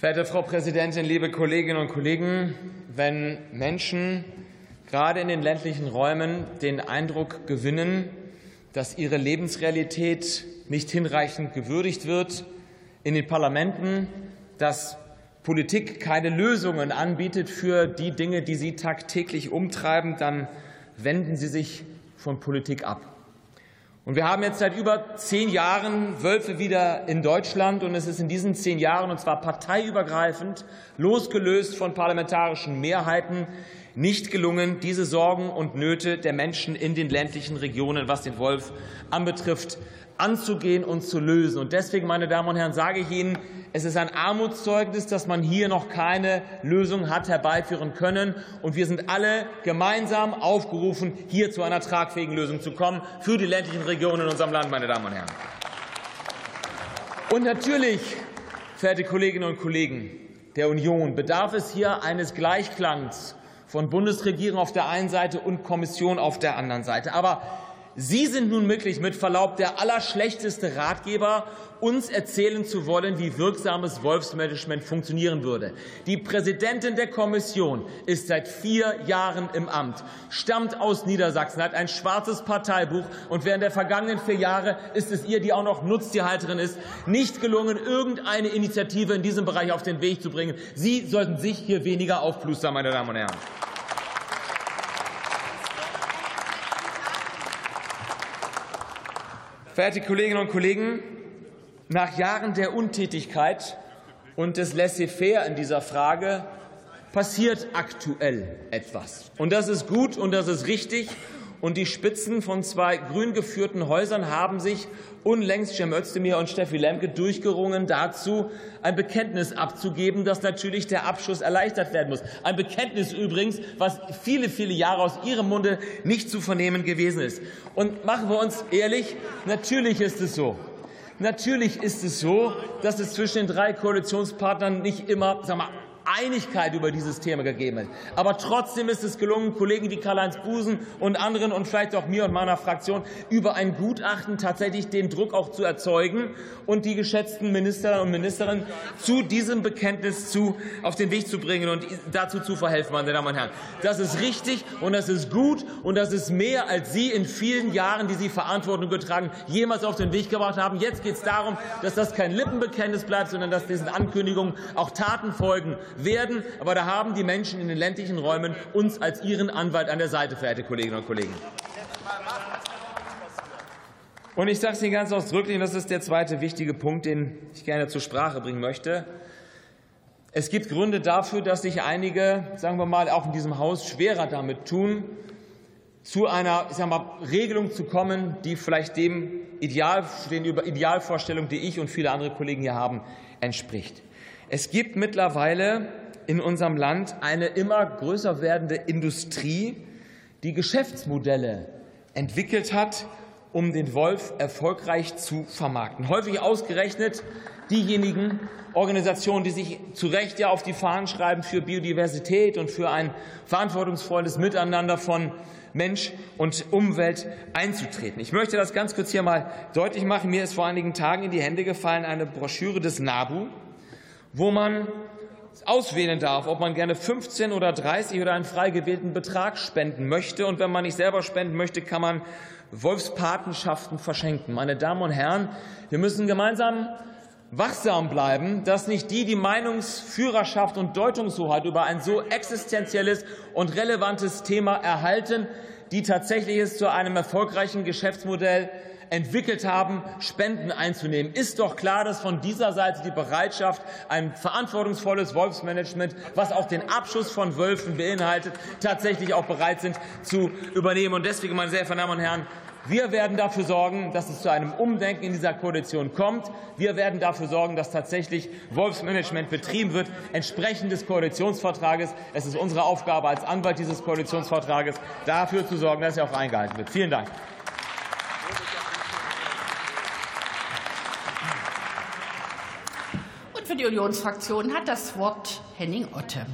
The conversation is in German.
Verehrte Frau Präsidentin, liebe Kolleginnen und Kollegen! Wenn Menschen gerade in den ländlichen Räumen den Eindruck gewinnen, dass ihre Lebensrealität nicht hinreichend gewürdigt wird in den Parlamenten, dass Politik keine Lösungen anbietet für die Dinge, die sie tagtäglich umtreiben, dann wenden sie sich von Politik ab. Und wir haben jetzt seit über zehn Jahren Wölfe wieder in Deutschland. Und es ist in diesen zehn Jahren, und zwar parteiübergreifend, losgelöst von parlamentarischen Mehrheiten, nicht gelungen, diese Sorgen und Nöte der Menschen in den ländlichen Regionen, was den Wolf anbetrifft, anzugehen und zu lösen. Und deswegen, meine Damen und Herren, sage ich Ihnen, es ist ein Armutszeugnis, dass man hier noch keine Lösung hat herbeiführen können. Und wir sind alle gemeinsam aufgerufen, hier zu einer tragfähigen Lösung zu kommen für die ländlichen Regionen in unserem Land, meine Damen und Herren. Und natürlich, verehrte Kolleginnen und Kollegen der Union, bedarf es hier eines Gleichklangs von Bundesregierung auf der einen Seite und Kommission auf der anderen Seite. Aber Sie sind nun wirklich mit Verlaub der allerschlechteste Ratgeber, uns erzählen zu wollen, wie wirksames Wolfsmanagement funktionieren würde. Die Präsidentin der Kommission ist seit vier Jahren im Amt, stammt aus Niedersachsen, hat ein schwarzes Parteibuch und während der vergangenen vier Jahre ist es ihr, die auch noch Nutztierhalterin ist, nicht gelungen, irgendeine Initiative in diesem Bereich auf den Weg zu bringen. Sie sollten sich hier weniger aufplustern, meine Damen und Herren. Verehrte Kolleginnen und Kollegen, nach Jahren der Untätigkeit und des Laissez-faire in dieser Frage passiert aktuell etwas. Und das ist gut und das ist richtig. Und die Spitzen von zwei grün geführten Häusern haben sich unlängst Cem Özdemir und Steffi Lemke durchgerungen dazu, ein Bekenntnis abzugeben, dass natürlich der Abschuss erleichtert werden muss. Ein Bekenntnis übrigens, was viele, viele Jahre aus ihrem Munde nicht zu vernehmen gewesen ist. Und machen wir uns ehrlich, natürlich ist es so. Natürlich ist es so, dass es zwischen den drei Koalitionspartnern nicht immer sag mal, Einigkeit über dieses Thema gegeben hat. Aber trotzdem ist es gelungen, Kollegen wie Karl-Heinz Busen und anderen und vielleicht auch mir und meiner Fraktion über ein Gutachten tatsächlich den Druck auch zu erzeugen und die geschätzten Minister und Ministerinnen zu diesem Bekenntnis zu, auf den Weg zu bringen und dazu zu verhelfen, meine Damen und Herren. Das ist richtig und das ist gut und das ist mehr, als Sie in vielen Jahren, die Sie Verantwortung getragen, jemals auf den Weg gebracht haben. Jetzt geht es darum, dass das kein Lippenbekenntnis bleibt, sondern dass diesen Ankündigungen auch Taten folgen werden. Aber da haben die Menschen in den ländlichen Räumen uns als ihren Anwalt an der Seite, verehrte Kolleginnen und Kollegen. Und ich sage es Ihnen ganz ausdrücklich, und das ist der zweite wichtige Punkt, den ich gerne zur Sprache bringen möchte. Es gibt Gründe dafür, dass sich einige, sagen wir mal, auch in diesem Haus schwerer damit tun, zu einer ich sag mal, Regelung zu kommen, die vielleicht dem Ideal, den Idealvorstellungen, die ich und viele andere Kollegen hier haben, entspricht. Es gibt mittlerweile in unserem Land eine immer größer werdende Industrie, die Geschäftsmodelle entwickelt hat, um den Wolf erfolgreich zu vermarkten. Häufig ausgerechnet diejenigen Organisationen, die sich zu Recht ja auf die Fahnen schreiben, für Biodiversität und für ein verantwortungsvolles Miteinander von Mensch und Umwelt einzutreten. Ich möchte das ganz kurz hier mal deutlich machen. Mir ist vor einigen Tagen in die Hände gefallen eine Broschüre des NABU wo man auswählen darf, ob man gerne 15 oder 30 oder einen frei gewählten Betrag spenden möchte. Und wenn man nicht selber spenden möchte, kann man Wolfspatenschaften verschenken. Meine Damen und Herren, wir müssen gemeinsam wachsam bleiben, dass nicht die die Meinungsführerschaft und Deutungshoheit über ein so existenzielles und relevantes Thema erhalten, die tatsächlich es zu einem erfolgreichen Geschäftsmodell entwickelt haben, Spenden einzunehmen. Ist doch klar, dass von dieser Seite die Bereitschaft, ein verantwortungsvolles Wolfsmanagement, was auch den Abschuss von Wölfen beinhaltet, tatsächlich auch bereit sind zu übernehmen. Und deswegen, meine sehr verehrten Damen und Herren, wir werden dafür sorgen, dass es zu einem Umdenken in dieser Koalition kommt. Wir werden dafür sorgen, dass tatsächlich Wolfsmanagement betrieben wird, entsprechend des Koalitionsvertrages. Es ist unsere Aufgabe als Anwalt dieses Koalitionsvertrages, dafür zu sorgen, dass er auch eingehalten wird. Vielen Dank. Für die Unionsfraktion hat das Wort Henning Otte.